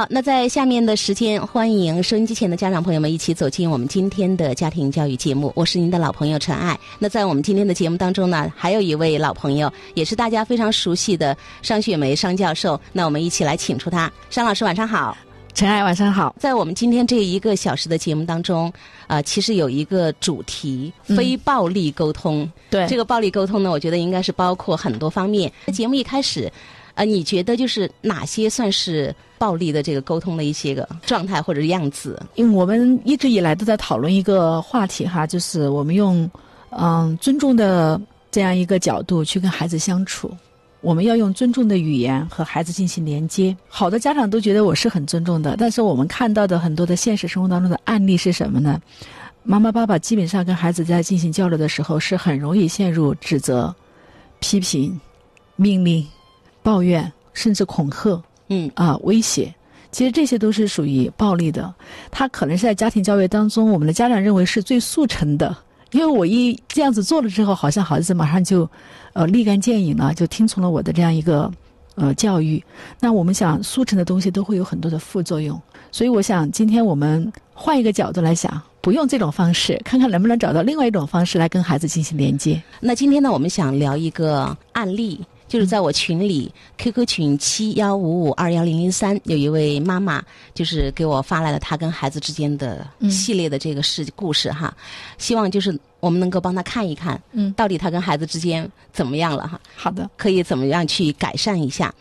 好，那在下面的时间，欢迎收音机前的家长朋友们一起走进我们今天的家庭教育节目。我是您的老朋友陈爱。那在我们今天的节目当中呢，还有一位老朋友，也是大家非常熟悉的商雪梅商教授。那我们一起来请出他，商老师晚上好。陈爱晚上好。在我们今天这一个小时的节目当中，啊，其实有一个主题：非暴力沟通。对这个暴力沟通呢，我觉得应该是包括很多方面。节目一开始，呃，你觉得就是哪些算是暴力的这个沟通的一些个状态或者样子？因为我们一直以来都在讨论一个话题哈，就是我们用嗯尊重的这样一个角度去跟孩子相处。我们要用尊重的语言和孩子进行连接。好多家长都觉得我是很尊重的，但是我们看到的很多的现实生活当中的案例是什么呢？妈妈、爸爸基本上跟孩子在进行交流的时候，是很容易陷入指责、批评、命令、抱怨，甚至恐吓。嗯啊，威胁，其实这些都是属于暴力的。他可能是在家庭教育当中，我们的家长认为是最速成的，因为我一这样子做了之后，好像孩子马上就，呃，立竿见影了，就听从了我的这样一个呃教育。那我们想速成的东西都会有很多的副作用，所以我想今天我们换一个角度来想，不用这种方式，看看能不能找到另外一种方式来跟孩子进行连接。那今天呢，我们想聊一个案例，就是在我群里、QQ 群七幺五五二幺零零三，有一位妈妈就是给我发来了她跟孩子之间的系列的这个事故事哈，希望就是我们能够帮她看一看，嗯到底她跟孩子之间怎么样了哈。好的，可以怎么样去改善一下？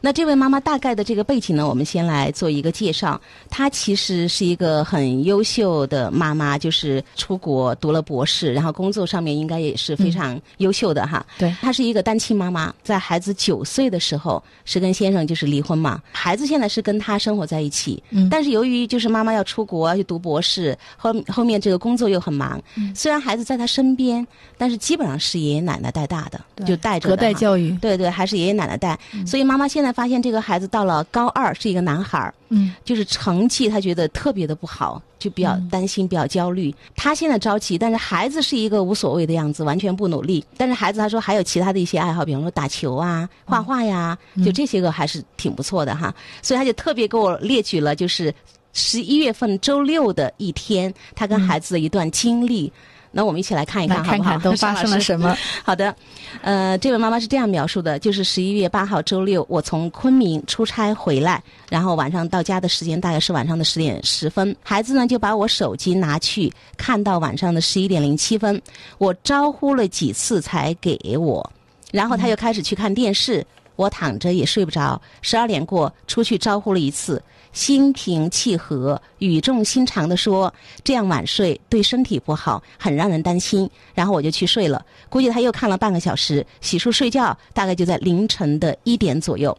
那这位妈妈大概的这个背景呢，我们先来做一个介绍。她其实是一个很优秀的妈妈，就是出国读了博士，然后工作上面应该也是非常优秀的哈。对她是一个单亲妈妈，在孩子九岁的时候是跟先生就是离婚嘛，孩子现在是跟她生活在一起，嗯但是由于就是妈妈要出国要去读博士，后后面这个工作又很忙，嗯虽然孩子在他身边，但是基本上是爷爷奶奶带大的，就带着隔代教育，对对，还是爷爷奶奶带。所以妈妈现在发现这个孩子到了高二是一个男孩儿，嗯就是成绩他觉得特别的不好，就比较担心，比较焦虑。他现在着急，但是孩子是一个无所谓的样子，完全不努力。但是孩子他说还有其他的一些爱好，比方说打球啊、画画呀，就这些个还是挺不错的哈。所以他就特别给我列举了，就是十一月份周六的一天，他跟孩子的一段经历。那我们一起来看一看，来看看都发生了 什么。好的，呃，这位妈妈是这样描述的：就是十一月八号周六，我从昆明出差回来，然后晚上到家的时间大概是晚上的十点十分，孩子呢就把我手机拿去看到晚上的十一点零七分，我招呼了几次才给我，然后他又开始去看电视，我躺着也睡不着，十二点过出去招呼了一次。心平气和、语重心长地说：“这样晚睡对身体不好，很让人担心。”然后我就去睡了。估计他又看了半个小时，洗漱睡觉，大概就在凌晨的一点左右。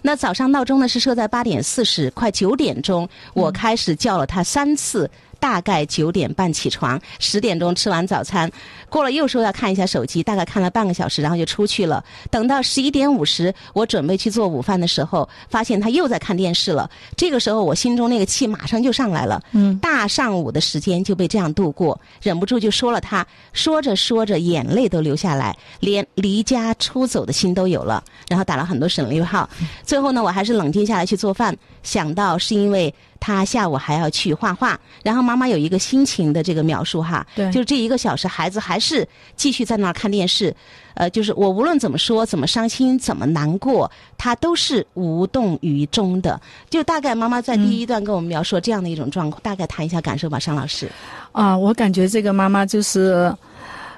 那早上闹钟呢是设在八点四十，快九点钟，我开始叫了他三次。大概九点半起床，十点钟吃完早餐，过了又说要看一下手机，大概看了半个小时，然后就出去了。等到十一点五十，我准备去做午饭的时候，发现他又在看电视了。这个时候，我心中那个气马上就上来了。嗯，大上午的时间就被这样度过，忍不住就说了他。说着说着，眼泪都流下来，连离家出走的心都有了。然后打了很多省略号。最后呢，我还是冷静下来去做饭，想到是因为。他下午还要去画画，然后妈妈有一个心情的这个描述哈，对就是这一个小时，孩子还是继续在那儿看电视，呃，就是我无论怎么说，怎么伤心，怎么难过，他都是无动于衷的。就大概妈妈在第一段跟我们描述这样的一种状况，大概谈一下感受吧，尚老师。啊，我感觉这个妈妈就是，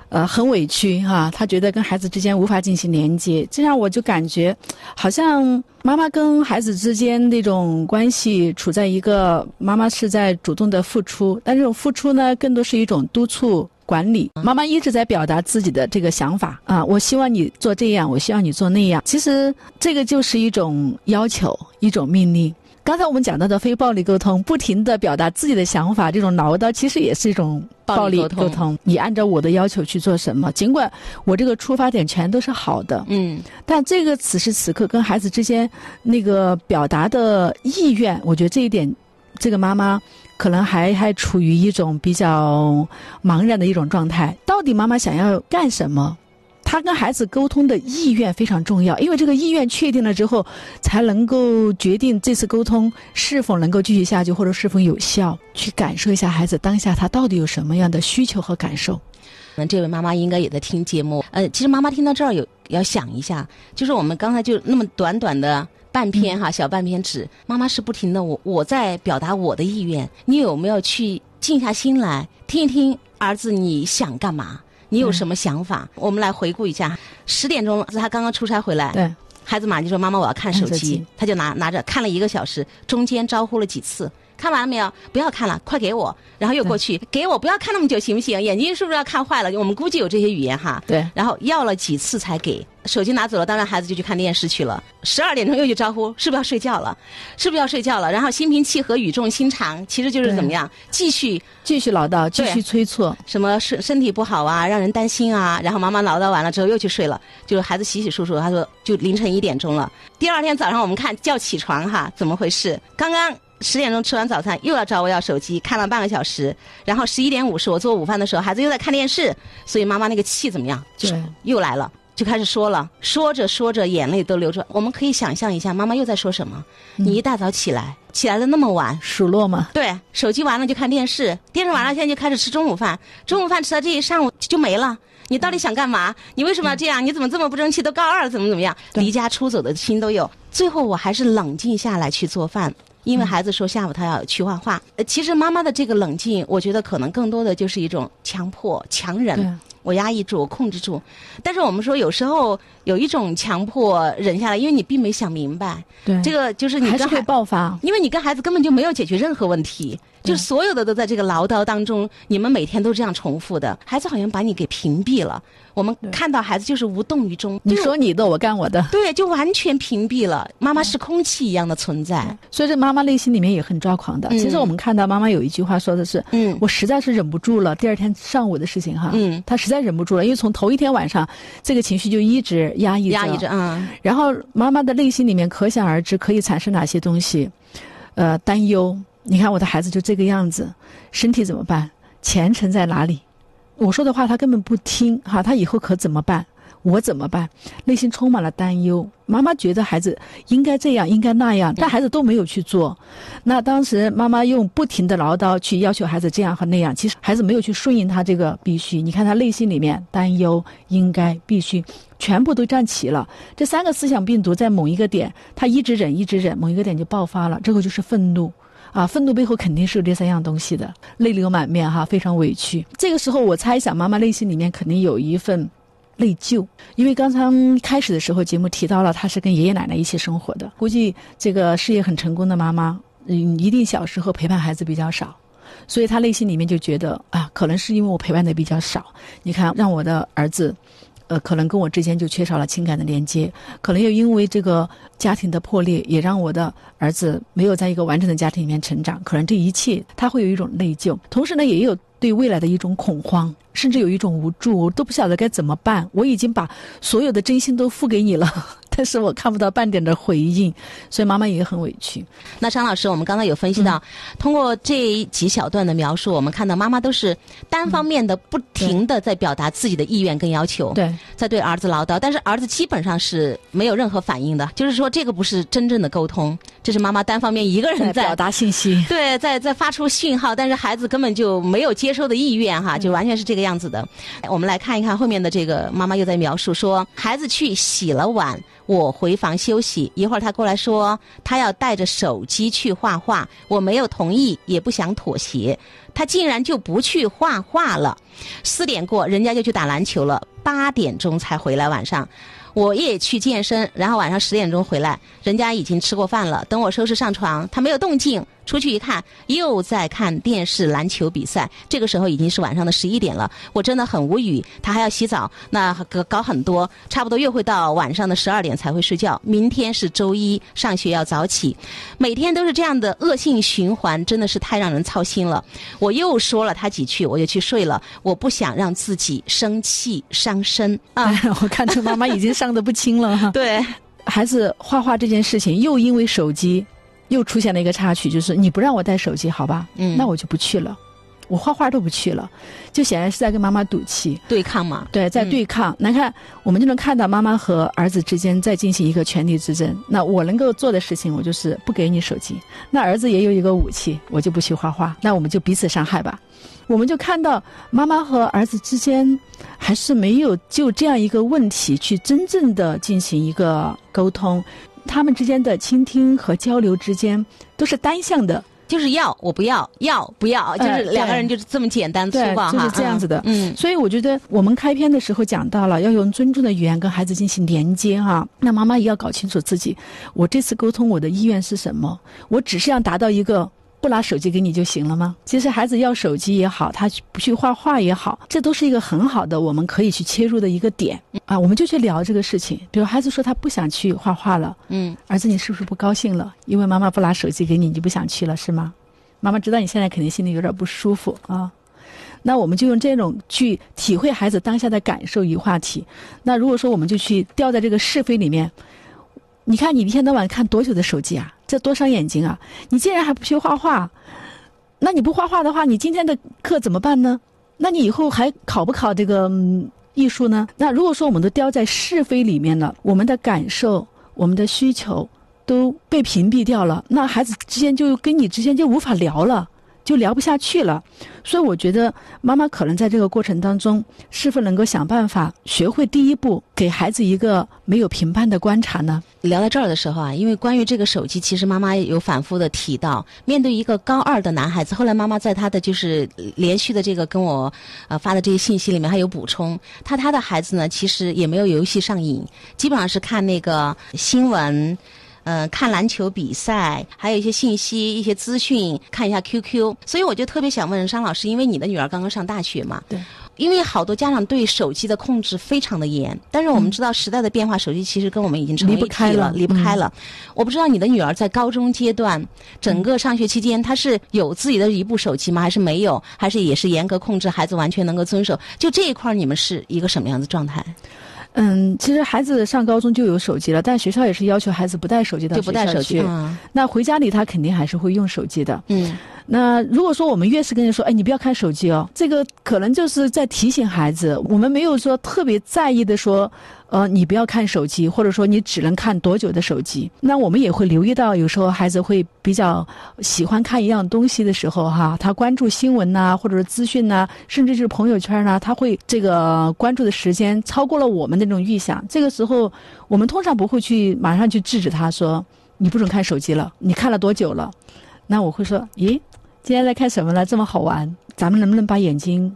呃，很委屈哈、他觉得跟孩子之间无法进行连接，这样我就感觉，好像妈妈跟孩子之间那种关系处在一个妈妈是在主动的付出，但这种付出呢，更多是一种督促。管理，妈妈一直在表达自己的这个想法啊，我希望你做这样，我希望你做那样。其实这个就是一种要求，一种命令。刚才我们讲到的非暴力沟通，不停的表达自己的想法，这种唠叨其实也是一种暴力沟通沟通。你按照我的要求去做什么，尽管我这个出发点全都是好的，嗯但这个此时此刻跟孩子之间那个表达的意愿，我觉得这一点，这个妈妈可能还还处于一种比较茫然的一种状态。到底妈妈想要干什么？他跟孩子沟通的意愿非常重要，因为这个意愿确定了之后，才能够决定这次沟通是否能够继续下去，或者是否有效。去感受一下孩子当下他到底有什么样的需求和感受。那这位妈妈应该也在听节目。呃，其实妈妈听到这儿有要想一下，就是我们刚才就那么短短的半篇哈，小半篇纸，妈妈是不停的我我在表达我的意愿，你有没有去静下心来听一听儿子你想干嘛？你有什么想法？我们来回顾一下，十点钟他刚刚出差回来，对，孩子马上就说妈妈我要看手机，他就拿拿着看了一个小时，中间招呼了几次。看完了没有？不要看了，快给我！然后又过去给我，不要看那么久，行不行？眼睛是不是要看坏了？我们估计有这些语言哈。对然后要了几次才给，手机拿走了，当然孩子就去看电视去了。十二点钟又去招呼，是不是要睡觉了？是不是要睡觉了？然后心平气和、语重心长，其实就是怎么样，继续继续唠叨，继续催促，什么身身体不好啊，让人担心啊。然后妈妈唠叨完了之后又去睡了，就是孩子洗洗漱漱，他说就凌晨一点钟了。第二天早上我们看叫起床哈，怎么回事？刚刚。十点钟吃完早餐，又要找我要手机，看了半个小时。然后十一点五十，我做午饭的时候，孩子又在看电视，所以妈妈那个气怎么样？就又来了，就开始说了，说着说着眼泪都流出来。我们可以想象一下，妈妈又在说什么？你一大早起来，起来的那么晚，数落吗。对，手机完了就看电视，电视完了现在就开始吃中午饭，中午饭吃到这一上午就没了。你到底想干嘛？你为什么要这样？你怎么这么不争气？都高二了，怎么怎么样？离家出走的心都有。最后我还是冷静下来去做饭，因为孩子说下午他要去画画。呃，其实妈妈的这个冷静，我觉得可能更多的就是一种强迫、强忍。对我压抑住，我控制住。但是我们说，有时候有一种强迫忍下来，因为你并没想明白，对，这个就是你还是会爆发。因为你跟孩子根本就没有解决任何问题，就所有的都在这个唠叨当中，你们每天都这样重复的，孩子好像把你给屏蔽了。我们看到孩子就是无动于衷，你说你的，我干我的。对，就完全屏蔽了。妈妈是空气一样的存在，所以这妈妈内心里面也很抓狂的。嗯其实我们看到妈妈有一句话说的是：“嗯我实在是忍不住了。”第二天上午的事情哈，嗯她实在忍不住了，因为从头一天晚上，这个情绪就一直压抑着，压抑着，嗯然后妈妈的内心里面可想而知可以产生哪些东西，呃，担忧。你看我的孩子就这个样子，身体怎么办？前程在哪里？我说的话他根本不听，哈，他以后可怎么办？我怎么办？内心充满了担忧。妈妈觉得孩子应该这样，应该那样，但孩子都没有去做。那当时妈妈用不停的唠叨去要求孩子这样和那样，其实孩子没有去顺应他这个必须。你看他内心里面担忧、应该、必须，全部都占齐了。这三个思想病毒在某一个点，他一直忍，一直忍，某一个点就爆发了，这个就是愤怒。啊，愤怒背后肯定是有这三样东西的，泪流满面哈，非常委屈。这个时候，我猜想妈妈内心里面肯定有一份内疚，因为刚才开始的时候节目提到了，她是跟爷爷奶奶一起生活的，估计这个事业很成功的妈妈，嗯，一定小时候陪伴孩子比较少。所以她内心里面就觉得啊，可能是因为我陪伴的比较少，你看让我的儿子，呃，可能跟我之间就缺少了情感的连接，可能又因为这个家庭的破裂，也让我的儿子没有在一个完整的家庭里面成长。可能这一切他会有一种内疚，同时呢，也有对未来的一种恐慌，甚至有一种无助，我都不晓得该怎么办。我已经把所有的真心都付给你了，但是我看不到半点的回应，所以妈妈也很委屈。那张老师，我们刚刚有分析到，通过这几小段的描述，我们看到妈妈都是单方面的、不停的在表达自己的意愿跟要求，对，在对儿子唠叨，但是儿子基本上是没有任何反应的，就是说这个不是真正的沟通，这是妈妈单方面一个人在在表达信息。对，在在发出讯号，但是孩子根本就没有接收的意愿哈，就完全是这个样子的。我们来看一看后面的这个妈妈又在描述说，孩子去洗了碗，我回房休息，一会儿他过来说他要带着手机去画画，我没有同意，也不想妥协，他竟然就不去画画了。四点过，人家就去打篮球了，八点钟才回来，晚上。我也去健身，然后晚上十点钟回来，人家已经吃过饭了。等我收拾上床，他没有动静。出去一看，又在看电视篮球比赛。这个时候已经是晚上的十一点了，我真的很无语。他还要洗澡，那搞搞很多，差不多又会到晚上的十二点才会睡觉。明天是周一，上学要早起，每天都是这样的恶性循环，真的是太让人操心了。我又说了他几句，我就去睡了。我不想让自己生气伤身啊。我看出妈妈已经伤得不轻了哈。对，孩子画画这件事情，又因为手机，又出现了一个插曲，就是你不让我带手机，好吧？嗯那我就不去了。我画画都不去了，就显然是在跟妈妈赌气，对抗嘛。对，在对抗。那看我们就能看到妈妈和儿子之间在进行一个权力之争。那我能够做的事情，我就是不给你手机。那儿子也有一个武器，我就不去画画。那我们就彼此伤害吧。我们就看到妈妈和儿子之间还是没有就这样一个问题去真正的进行一个沟通，他们之间的倾听和交流之间都是单向的。就是要我不要，要不要，就是两个人就是这么简单粗暴哈，就是这样子的。嗯，所以我觉得我们开篇的时候讲到了要用尊重的语言跟孩子进行连接哈。那妈妈也要搞清楚自己，我这次沟通我的意愿是什么？我只是要达到一个。不拿手机给你就行了吗？其实孩子要手机也好，他不去画画也好，这都是一个很好的我们可以去切入的一个点啊。我们就去聊这个事情。比如孩子说他不想去画画了，嗯，儿子你是不是不高兴了？因为妈妈不拿手机给你，你就不想去了是吗？妈妈知道你现在肯定心里有点不舒服啊。那我们就用这种去体会孩子当下的感受与话题。那如果说我们就去掉在这个是非里面。你看，你一天到晚看多久的手机啊？这多伤眼睛啊！你竟然还不学画画，那你不画画的话，你今天的课怎么办呢？那你以后还考不考这个艺术呢？那如果说我们都掉在是非里面了，我们的感受、我们的需求都被屏蔽掉了，那孩子之间就跟你之间就无法聊了。就聊不下去了，所以我觉得妈妈可能在这个过程当中，是否能够想办法学会第一步给孩子一个没有评判的观察呢？聊到这儿的时候啊，因为关于这个手机，其实妈妈有反复的提到，面对一个高二的男孩子，后来妈妈在他的就是连续的这个跟我呃发的这些信息里面还有补充，他他的孩子呢，其实也没有游戏上瘾，基本上是看那个新闻。嗯，看篮球比赛，还有一些信息、一些资讯，看一下 QQ。所以我就特别想问商老师，因为你的女儿刚刚上大学嘛，对，因为好多家长对手机的控制非常的严，但是我们知道时代的变化，手机其实跟我们已经成离不开了，离不开了。我不知道你的女儿在高中阶段，整个上学期间，她是有自己的一部手机吗？还是没有？还是也是严格控制，孩子完全能够遵守？就这一块，你们是一个什么样的状态？嗯，其实孩子上高中就有手机了，但学校也是要求孩子不带手机到学校去。那回家里他肯定还是会用手机的。嗯。那如果说我们越是跟人说，哎，你不要看手机哦，这个可能就是在提醒孩子，我们没有说特别在意的说，呃，你不要看手机，或者说你只能看多久的手机。那我们也会留意到，有时候孩子会比较喜欢看一样东西的时候，哈，他关注新闻呐，或者是资讯呐，甚至是朋友圈呐，他会这个关注的时间超过了我们的那种预想。这个时候，我们通常不会去马上去制止他说，你不准看手机了，你看了多久了？那我会说，咦？今天在看什么呢？这么好玩，咱们能不能把眼睛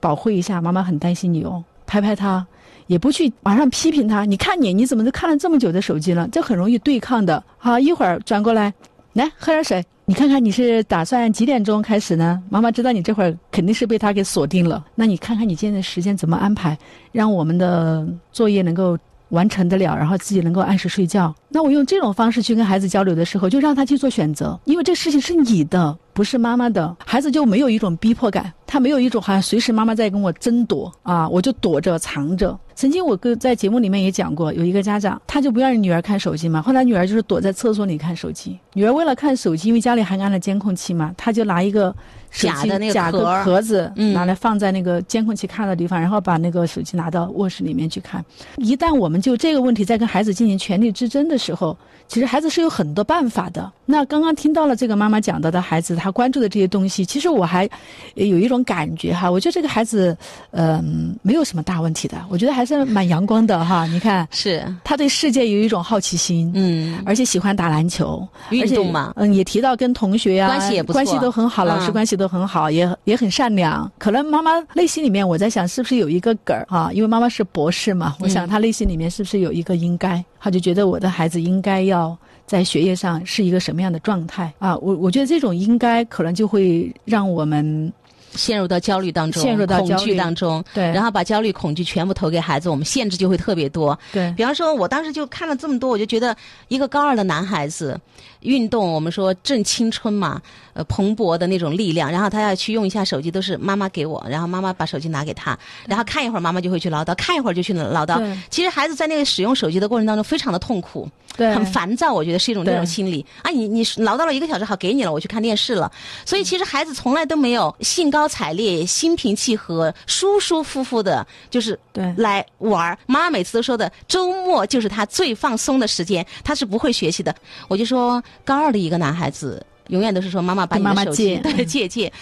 保护一下？妈妈很担心你哦。拍拍他，也不去马上批评他。你看你，你怎么都看了这么久的手机了？这很容易对抗的。好，一会儿转过来，来喝点水。你看看你是打算几点钟开始呢？妈妈知道你这会儿肯定是被他给锁定了。那你看看你今天的时间怎么安排，让我们的作业能够。完成得了，然后自己能够按时睡觉。那我用这种方式去跟孩子交流的时候，就让他去做选择，因为这事情是你的，不是妈妈的。孩子就没有一种逼迫感，他没有一种好像随时妈妈在跟我争夺啊，我就躲着藏着。曾经我跟在节目里面也讲过，有一个家长，他就不让女儿看手机嘛，后来女儿就是躲在厕所里看手机。女儿为了看手机，因为家里还安了监控器嘛，他就拿一个。假的那个假的盒子，拿来放在那个监控器看的地方，然后把那个手机拿到卧室里面去看。一旦我们就这个问题在跟孩子进行权力之争的时候，其实孩子是有很多办法的。那刚刚听到了这个妈妈讲到的孩子他关注的这些东西，其实我还有一种感觉哈，我觉得这个孩子嗯没有什么大问题的，我觉得还是蛮阳光的哈。你看，是他对世界有一种好奇心，嗯，而且喜欢打篮球，运动嘛，嗯，也提到跟同学呀关系也不错，关系都很好，老师关系。都很好，也也很善良。可能妈妈内心里面，我在想，是不是有一个梗儿啊？因为妈妈是博士嘛，我想她内心里面是不是有一个应该？她就觉得我的孩子应该要在学业上是一个什么样的状态啊？我我觉得这种应该可能就会让我们。陷入到焦虑当中，陷入到恐惧当中，对，然后把焦虑、恐惧全部投给孩子，我们限制就会特别多。对，比方说，我当时就看了这么多，我就觉得一个高二的男孩子运动，我们说正青春嘛，呃，蓬勃的那种力量，然后他要去用一下手机，都是妈妈给我，然后妈妈把手机拿给他，然后看一会儿，妈妈就会去唠叨，看一会儿就去唠叨。其实孩子在那个使用手机的过程当中，非常的痛苦，对，很烦躁，我觉得是一种这种心理。啊，你你唠叨了一个小时，好给你了，我去看电视了。所以其实孩子从来都没有兴高。采烈、心平气和、舒舒服服的，就是对来玩儿。妈妈每次都说的，周末就是他最放松的时间，他是不会学习的。我就说，高二的一个男孩子。永远都是说妈妈把你的手机 对借借，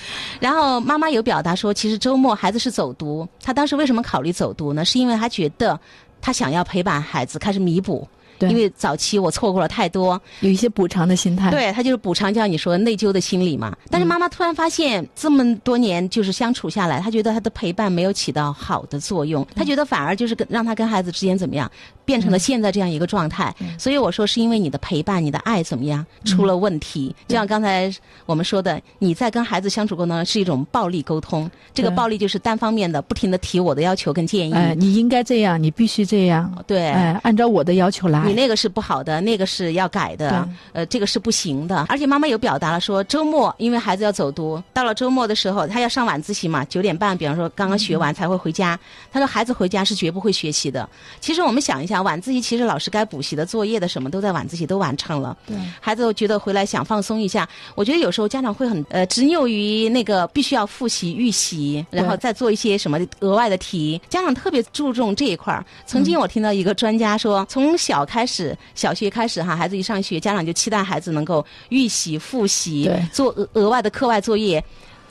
然后妈妈有表达说，其实周末孩子是走读。他当时为什么考虑走读呢？是因为他觉得他想要陪伴孩子，开始弥补。因为早期我错过了太多，有一些补偿的心态。对他就是补偿，就像你说内疚的心理嘛。但是妈妈突然发现，这么多年就是相处下来，她觉得她的陪伴没有起到好的作用，她觉得反而就是跟让她跟孩子之间怎么样，变成了现在这样一个状态。所以我说，是因为你的陪伴、你的爱怎么样出了问题。就像刚才我们说的，你在跟孩子相处过程中是一种暴力沟通，这个暴力就是单方面的，不停的提我的要求跟建议。哎，你应该这样，你必须这样。对，哎，按照我的要求来。你那个是不好的，那个是要改的，呃，这个是不行的。而且妈妈有表达了说，周末因为孩子要走读，到了周末的时候，他要上晚自习嘛，九点半，比方说刚刚学完才会回家。他说孩子回家是绝不会学习的。其实我们想一下，晚自习其实老师该补习的作业的什么都在晚自习都完成了。对，孩子觉得回来想放松一下。我觉得有时候家长会很呃执拗于那个必须要复习预习，然后再做一些什么额外的题。家长特别注重这一块儿。曾经我听到一个专家说，从小开始小。学开始哈，孩子一上学，家长就期待孩子能够预习、复习，做额额外的课外作业，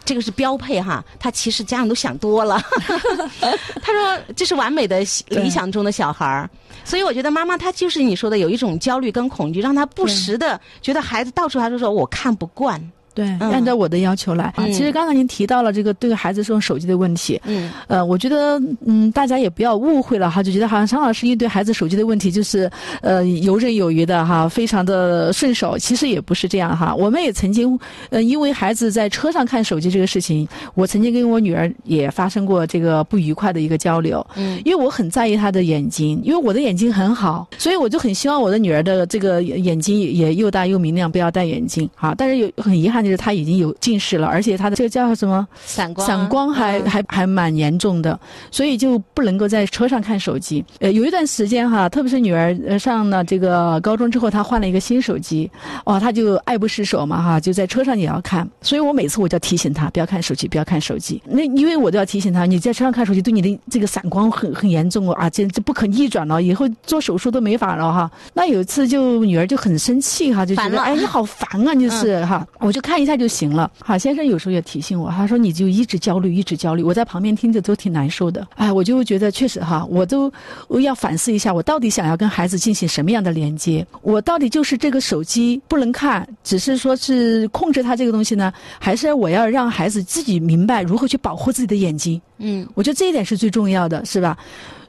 这个是标配哈。他其实家长都想多了，他说这是完美的理想中的小孩儿，所以我觉得妈妈她就是你说的有一种焦虑跟恐惧，让他不时的觉得孩子到处还是说我看不惯。对，按照我的要求来啊。其实刚才您提到了这个对孩子使用手机的问题，嗯，呃，我觉得嗯，大家也不要误会了哈，就觉得好像常老师应对孩子手机的问题就是呃游刃有余的哈，非常的顺手。其实也不是这样哈，我们也曾经呃因为孩子在车上看手机这个事情，我曾经跟我女儿也发生过这个不愉快的一个交流。嗯，因为我很在意她的眼睛，因为我的眼睛很好，所以我就很希望我的女儿的这个眼睛也又大又明亮，不要戴眼镜啊。但是有很遗憾。就是他已经有近视了，而且他的这个叫什么散光，散光还还还蛮严重的，所以就不能够在车上看手机。呃，有一段时间哈，特别是女儿呃上了这个高中之后，她换了一个新手机，哦，她就爱不释手嘛哈，就在车上也要看。所以我每次我就要提醒她不要看手机，不要看手机。那因为我都要提醒她，你在车上看手机对你的这个散光很很严重哦啊，这这不可逆转了，以后做手术都没法了哈。那有一次就女儿就很生气哈，就觉得哎你好烦啊，就是哈，我就看。看一下就行了。哈，先生有时候也提醒我，他说你就一直焦虑，一直焦虑。我在旁边听着都挺难受的。哎，我就觉得确实哈，我都我要反思一下，我到底想要跟孩子进行什么样的连接？我到底就是这个手机不能看，只是说是控制他这个东西呢，还是我要让孩子自己明白如何去保护自己的眼睛？嗯，我觉得这一点是最重要的，是吧？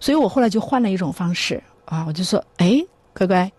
所以我后来就换了一种方式啊，我就说，哎，乖乖。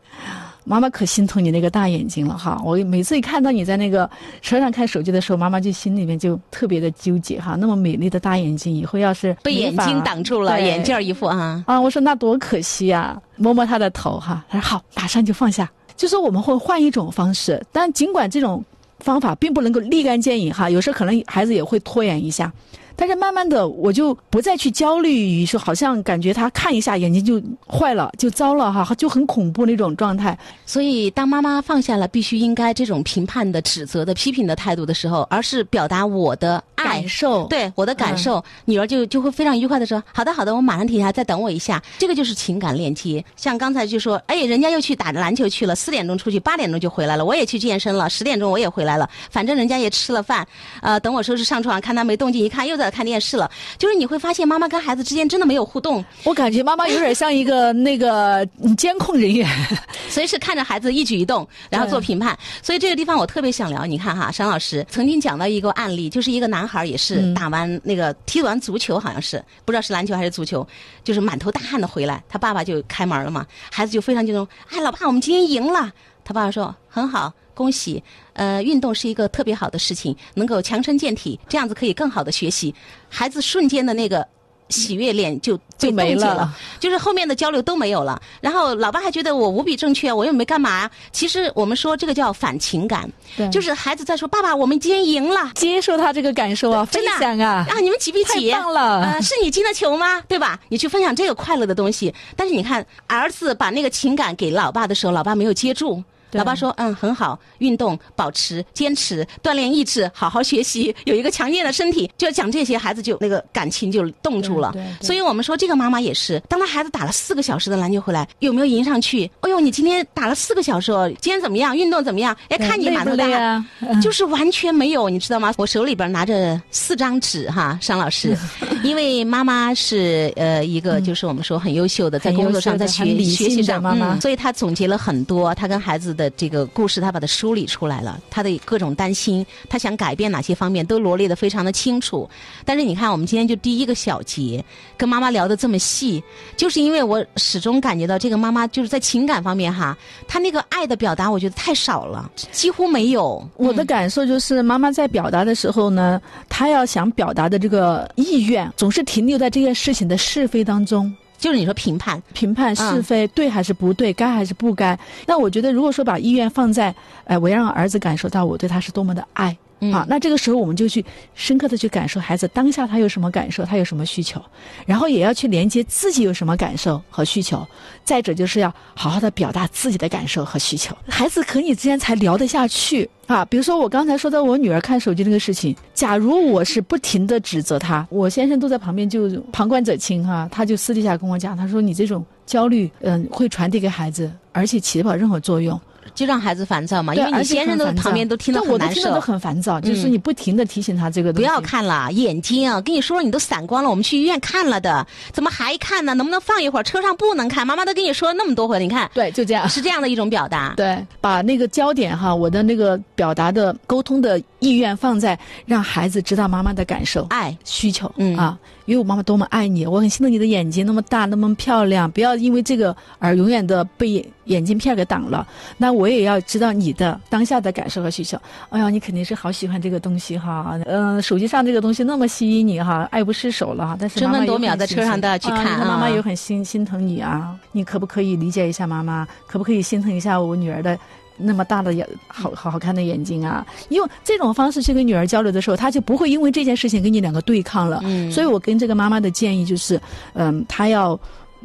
妈妈可心疼你那个大眼睛了哈！我每次一看到你在那个车上看手机的时候，妈妈就心里面就特别的纠结哈。那么美丽的大眼睛，以后要是被眼睛挡住了，眼镜一副啊啊！我说那多可惜啊！摸摸他的头哈，他说好，马上就放下。就说我们会换一种方式，但尽管这种方法并不能够立竿见影哈，有时候可能孩子也会拖延一下。但是慢慢的，我就不再去焦虑于说，好像感觉他看一下眼睛就坏了，就糟了哈，就很恐怖那种状态。所以，当妈妈放下了必须应该这种评判的、指责的、批评的态度的时候，而是表达我的感受，对我的感受，女儿就就会非常愉快的说：“好的，好的，我马上停下，再等我一下。”这个就是情感链接。像刚才就说：“哎，人家又去打篮球去了，四点钟出去，八点钟就回来了。我也去健身了，十点钟我也回来了。反正人家也吃了饭，呃，等我收拾上床，看他没动静，一看又在。”看电视了，就是你会发现妈妈跟孩子之间真的没有互动。我感觉妈妈有点像一个那个监控人员，随时看着孩子一举一动，然后做评判。所以这个地方我特别想聊。你看哈，沈老师曾经讲到一个案例，就是一个男孩也是打完那个踢完足球，好像是不知道是篮球还是足球，就是满头大汗的回来，他爸爸就开门了嘛，孩子就非常激动，哎，老爸，我们今天赢了。他爸爸说很好。恭喜，呃，运动是一个特别好的事情，能够强身健体，这样子可以更好的学习。孩子瞬间的那个喜悦脸就就没了，就是后面的交流都没有了。然后老爸还觉得我无比正确，我又没干嘛。其实我们说这个叫反情感，就是孩子在说爸爸，我们今天赢了，接受他这个感受啊，分享啊，啊，你们几比几？太棒了，呃，是你进的球吗？对吧？你去分享这个快乐的东西。但是你看，儿子把那个情感给老爸的时候，老爸没有接住。对老爸说嗯很好，运动保持坚持锻炼意志，好好学习，有一个强健的身体，就讲这些，孩子就那个感情就冻住了所以我们说这个妈妈也是，当他孩子打了四个小时的篮球回来，有没有迎上去？哎呦，你今天打了四个小时哦，今天怎么样？运动怎么样？哎，看你满头大汗。就是完全没有，你知道吗？我手里边拿着四张纸哈，商老师，因为妈妈是呃一个就是我们说很优秀的，在工作上在学学习上，妈妈嗯所以她总结了很多她跟孩子的这个故事，他把它梳理出来了，他的各种担心，他想改变哪些方面都罗列的非常的清楚。但是你看，我们今天就第一个小节跟妈妈聊的这么细，就是因为我始终感觉到这个妈妈就是在情感方面哈，她那个爱的表达，我觉得太少了，几乎没有。我的感受就是，妈妈在表达的时候呢，她要想表达的这个意愿，总是停留在这件事情的是非当中。就是你说评判，评判嗯是非、对还是不对，该还是不该。那我觉得，如果说把意愿放在，哎、我要让儿子感受到我对他是多么的爱。嗯啊，那这个时候我们就去深刻的去感受孩子当下他有什么感受，他有什么需求，然后也要去连接自己有什么感受和需求。再者就是要好好的表达自己的感受和需求，孩子和你之间才聊得下去啊。比如说我刚才说到我女儿看手机这个事情，假如我是不停的指责她，我先生都在旁边就旁观者清哈、他就私底下跟我讲，他说你这种焦虑，嗯，会传递给孩子，而且起不了任何作用。就让孩子烦躁嘛，因，为你先生都在旁边都听得但很难受我都听得都。很烦躁，就是嗯你不停的提醒他这个东西。不要看了，眼睛啊，跟你说你都散光了，我们去医院看了的，怎么还看呢？能不能放一会儿？车上不能看，妈妈都跟你说了那么多回了，你看对，就这样。是这样的一种表达。对，把那个焦点哈，我的那个表达的沟通的意愿放在让孩子知道妈妈的感受、爱，需求，嗯啊，因为我妈妈多么爱你，我很心疼你的眼睛那么大那么漂亮，不要因为这个而永远的被眼镜片儿给挡了。那我也要知道你的当下的感受和需求。哎呀，你肯定是好喜欢这个东西哈，嗯、手机上这个东西那么吸引你哈，爱不释手了哈。但是争妈妈也分夺秒在车上都要去看妈妈也很心心疼你啊，你可不可以理解一下妈妈？可不可以心疼一下我女儿的？那么大的眼，好好好看的眼睛啊！用这种方式去跟女儿交流的时候，她就不会因为这件事情跟你两个对抗了。嗯，所以我跟这个妈妈的建议就是，嗯，她要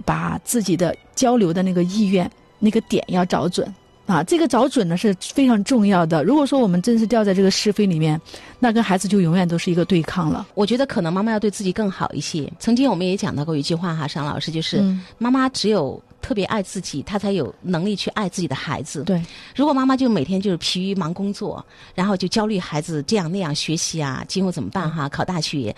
把自己的交流的那个意愿、那个点要找准啊。这个找准呢是非常重要的。如果说我们真是掉在这个是非里面，那跟孩子就永远都是一个对抗了。我觉得可能妈妈要对自己更好一些。曾经我们也讲到过一句话哈，尚老师就是、嗯妈妈只有特别爱自己，他才有能力去爱自己的孩子。对，如果妈妈就每天就是疲于忙工作，然后就焦虑孩子这样那样学习啊，今后怎么办哈、考大学，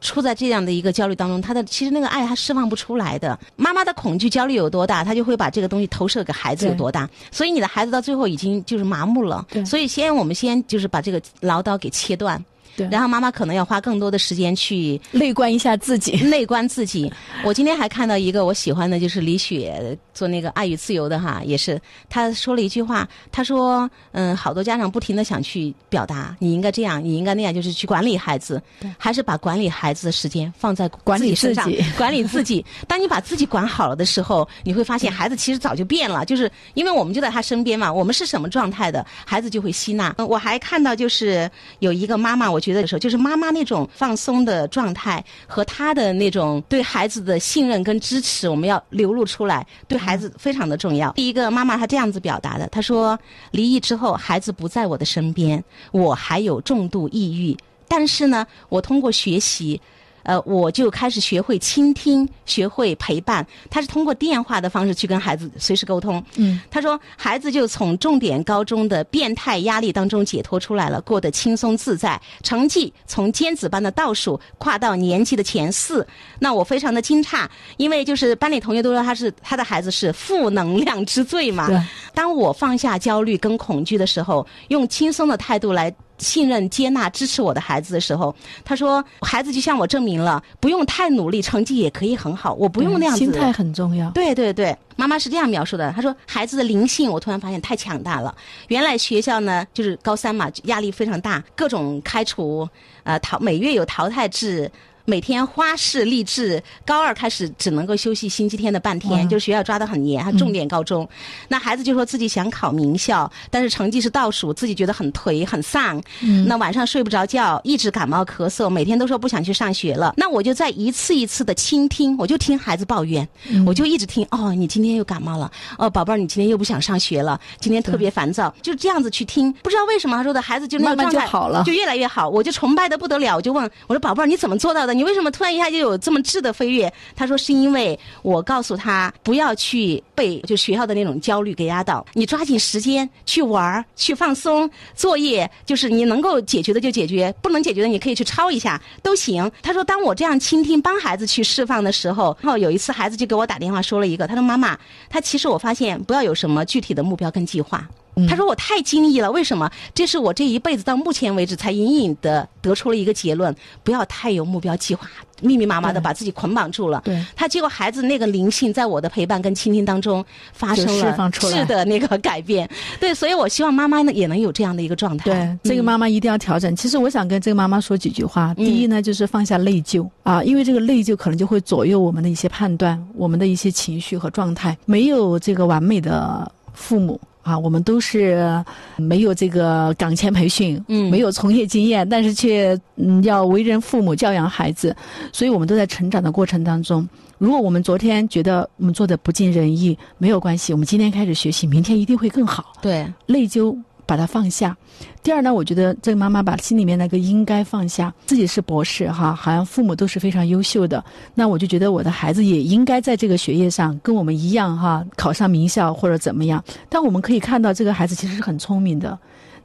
处在这样的一个焦虑当中，他的其实那个爱她释放不出来的。妈妈的恐惧、焦虑有多大，他就会把这个东西投射给孩子有多大。所以你的孩子到最后已经就是麻木了。对所以先我们先就是把这个唠叨给切断。对然后妈妈可能要花更多的时间去内观一下自己。内观自己。我今天还看到一个我喜欢的，就是李雪做那个《爱与自由》的哈，也是她说了一句话，她说，嗯，好多家长不停的想去表达，你应该这样，你应该那样，就是去管理孩子，还是把管理孩子的时间放在管理自己管理自己。当你把自己管好了的时候，你会发现孩子其实早就变了，就是因为我们就在他身边嘛，我们是什么状态的，孩子就会吸纳。嗯我还看到就是有一个妈妈，我觉得有时候就是妈妈那种放松的状态和她的那种对孩子的信任跟支持，我们要流露出来，对孩子非常的重要。第一个妈妈她这样子表达的，她说：离异之后，孩子不在我的身边，我还有重度抑郁，但是呢，我通过学习。呃，我就开始学会倾听，学会陪伴。他是通过电话的方式去跟孩子随时沟通。嗯，他说，孩子就从重点高中的变态压力当中解脱出来了，过得轻松自在，成绩从尖子班的倒数跨到年级的前四。那我非常的惊诧，因为就是班里同学都说他是他的孩子是负能量之最嘛。对，当我放下焦虑跟恐惧的时候，用轻松的态度来信任、接纳、支持我的孩子的时候，他说：“孩子就向我证明了，不用太努力，成绩也可以很好，我不用那样子。”心态很重要。对对对，妈妈是这样描述的。她说，孩子的灵性，我突然发现太强大了。原来学校呢，就是高三嘛，压力非常大，各种开除，呃，淘每月有淘汰制。每天花式励志，高二开始只能够休息星期天的半天，就是学校抓得很严，还重点高中。那孩子就说自己想考名校，但是成绩是倒数，自己觉得很颓很丧。那晚上睡不着觉，一直感冒咳嗽，每天都说不想去上学了。那我就在一次一次的倾听，我就听孩子抱怨，我就一直听。哦，你今天又感冒了。哦，宝贝儿，你今天又不想上学了，今天特别烦躁，就这样子去听。不知道为什么他说的孩子就那个状态好了，就越来越好。我就崇拜的不得了，我就问我说：“宝贝儿，你怎么做到的？你为什么突然一下就有这么质的飞跃？”他说：“是因为我告诉他不要去被就学校的那种焦虑给压倒，你抓紧时间去玩儿，去放松。作业就是你能够解决的就解决，不能解决的你可以去抄一下都行。”他说：“当我这样倾听，帮孩子去释放的时候，然后有一次孩子就给我打电话说了一个，他说：‘妈妈，他其实我发现不要有什么具体的目标跟计划。’他说：“我太惊异了，为什么？这是我这一辈子到目前为止才隐隐的得出了一个结论：不要太有目标计划，密密麻麻的把自己捆绑住了。对，他结果孩子那个灵性，在我的陪伴跟倾听当中发生了是的那个改变。对，所以我希望妈妈呢也能有这样的一个状态。对，这个妈妈一定要调整。其实我想跟这个妈妈说几句话。第一呢，就是放下内疚啊，因为这个内疚可能就会左右我们的一些判断，我们的一些情绪和状态。没有这个完美的父母。啊，我们都是没有这个岗前培训，嗯，没有从业经验，但是却嗯要为人父母教养孩子，所以我们都在成长的过程当中。如果我们昨天觉得我们做的不尽人意，没有关系，我们今天开始学习，明天一定会更好。对，内疚。把它放下。第二呢，我觉得这个妈妈把心里面那个应该放下。自己是博士哈，好像父母都是非常优秀的，那我就觉得我的孩子也应该在这个学业上跟我们一样哈，考上名校或者怎么样。但我们可以看到，这个孩子其实是很聪明的。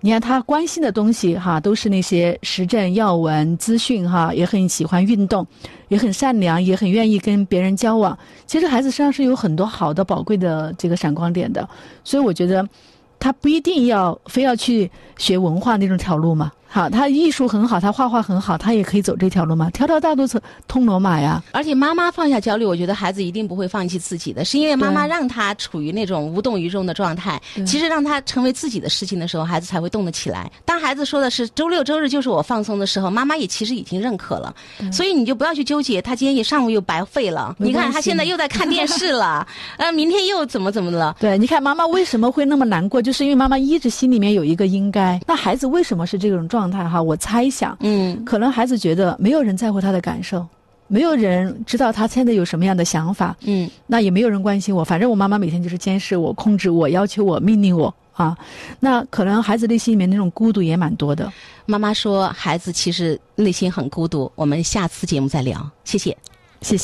你看他关心的东西哈，都是那些时政要闻资讯哈，也很喜欢运动，也很善良，也很愿意跟别人交往。其实孩子身上是有很多好的、宝贵的这个闪光点的，所以我觉得。他不一定要非要去学文化那种条路嘛。好，他艺术很好，他画画很好，他也可以走这条路嘛，条条大路通通罗马呀。而且妈妈放下焦虑，我觉得孩子一定不会放弃自己的，是因为妈妈让他处于那种无动于衷的状态。其实让他成为自己的事情的时候，孩子才会动得起来。当孩子说的是周六周日就是我放松的时候，妈妈也其实已经认可了。所以你就不要去纠结，他今天一上午又白费了。你看他现在又在看电视了，呃，明天又怎么怎么了？对，你看妈妈为什么会那么难过，就是因为妈妈一直心里面有一个应该。那孩子为什么是这种状？状态哈，我猜想，嗯，可能孩子觉得没有人在乎他的感受，没有人知道他现在有什么样的想法，嗯，那也没有人关心我，反正我妈妈每天就是监视我、控制我、要求我、命令我啊，那可能孩子内心里面那种孤独也蛮多的。妈妈说，孩子其实内心很孤独。我们下次节目再聊，谢谢，谢谢。